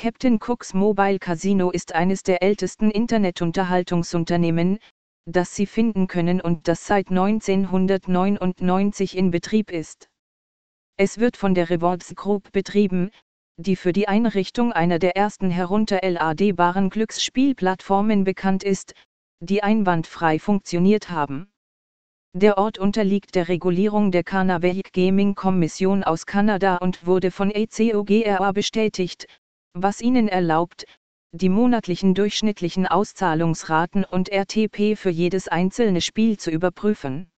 Captain Cooks Mobile Casino ist eines der ältesten Internetunterhaltungsunternehmen, das Sie finden können und das seit 1999 in Betrieb ist. Es wird von der Rewards Group betrieben, die für die Einrichtung einer der ersten herunterladbaren Glücksspielplattformen bekannt ist, die einwandfrei funktioniert haben. Der Ort unterliegt der Regulierung der Canadian Gaming Kommission aus Kanada und wurde von ACOGRA bestätigt, was ihnen erlaubt, die monatlichen durchschnittlichen Auszahlungsraten und RTP für jedes einzelne Spiel zu überprüfen.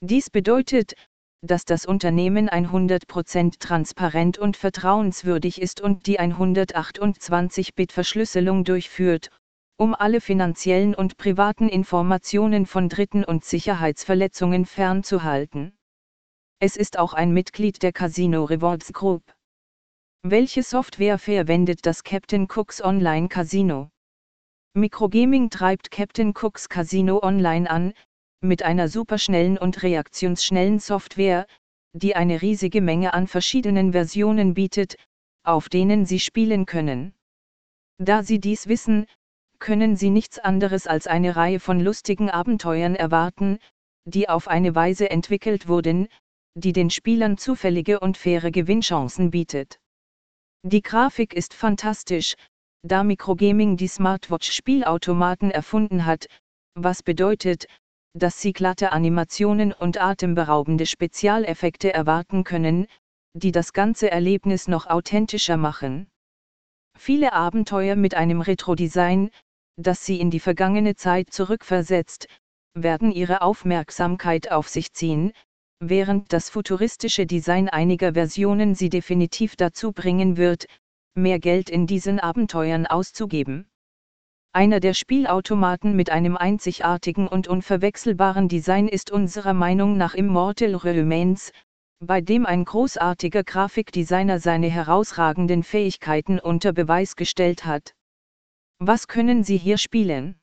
Dies bedeutet, dass das Unternehmen 100% transparent und vertrauenswürdig ist und die 128-Bit-Verschlüsselung durchführt, um alle finanziellen und privaten Informationen von Dritten und Sicherheitsverletzungen fernzuhalten. Es ist auch ein Mitglied der Casino Rewards Group. Welche Software verwendet das Captain Cooks Online Casino? Microgaming treibt Captain Cooks Casino Online an, mit einer superschnellen und reaktionsschnellen Software, die eine riesige Menge an verschiedenen Versionen bietet, auf denen Sie spielen können. Da Sie dies wissen, können Sie nichts anderes als eine Reihe von lustigen Abenteuern erwarten, die auf eine Weise entwickelt wurden, die den Spielern zufällige und faire Gewinnchancen bietet. Die Grafik ist fantastisch, da Microgaming die Smartwatch-Spielautomaten erfunden hat, was bedeutet, dass Sie glatte Animationen und atemberaubende Spezialeffekte erwarten können, die das ganze Erlebnis noch authentischer machen. Viele Abenteuer mit einem Retro-Design, das Sie in die vergangene Zeit zurückversetzt, werden Ihre Aufmerksamkeit auf sich ziehen, während das futuristische Design einiger Versionen sie definitiv dazu bringen wird, mehr Geld in diesen Abenteuern auszugeben. Einer der Spielautomaten mit einem einzigartigen und unverwechselbaren Design ist unserer Meinung nach Immortal Remains, bei dem ein großartiger Grafikdesigner seine herausragenden Fähigkeiten unter Beweis gestellt hat. Was können Sie hier spielen?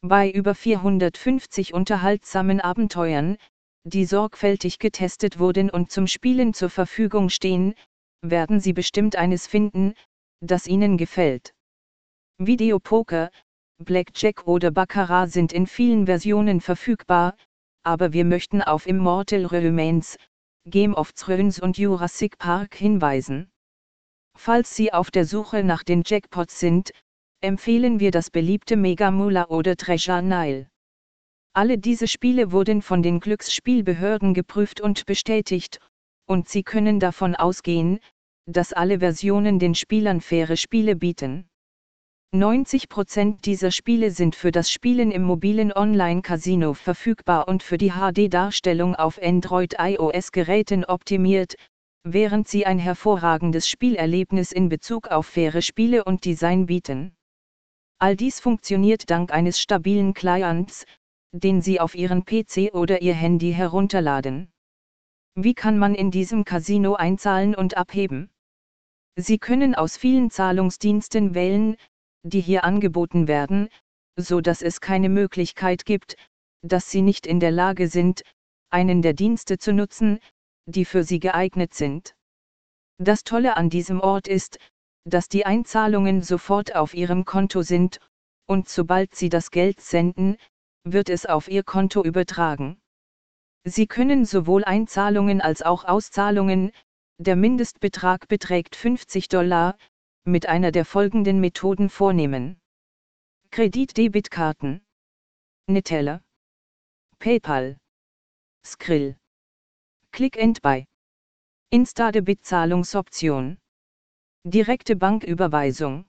Bei über 450 unterhaltsamen Abenteuern, die sorgfältig getestet wurden und zum Spielen zur Verfügung stehen, werden Sie bestimmt eines finden, das Ihnen gefällt. Videopoker, Blackjack oder Baccarat sind in vielen Versionen verfügbar, aber wir möchten auf Immortal Remains, Game of Thrones und Jurassic Park hinweisen. Falls Sie auf der Suche nach den Jackpots sind, empfehlen wir das beliebte Mega Mula oder Treasure Nile. Alle diese Spiele wurden von den Glücksspielbehörden geprüft und bestätigt, und Sie können davon ausgehen, dass alle Versionen den Spielern faire Spiele bieten. 90% dieser Spiele sind für das Spielen im mobilen Online-Casino verfügbar und für die HD-Darstellung auf Android-iOS-Geräten optimiert, während sie ein hervorragendes Spielerlebnis in Bezug auf faire Spiele und Design bieten. All dies funktioniert dank eines stabilen Clients, den Sie auf Ihren PC oder Ihr Handy herunterladen. Wie kann man in diesem Casino einzahlen und abheben? Sie können aus vielen Zahlungsdiensten wählen, die hier angeboten werden, so dass es keine Möglichkeit gibt, dass Sie nicht in der Lage sind, einen der Dienste zu nutzen, die für Sie geeignet sind. Das Tolle an diesem Ort ist, dass die Einzahlungen sofort auf Ihrem Konto sind, und sobald Sie das Geld senden, wird es auf Ihr Konto übertragen. Sie können sowohl Einzahlungen als auch Auszahlungen, der Mindestbetrag beträgt 50 Dollar, mit einer der folgenden Methoden vornehmen. Kredit-Debitkarten. Neteller. PayPal. Skrill. Click and Buy. Insta-Debit-Zahlungsoption. Direkte Banküberweisung.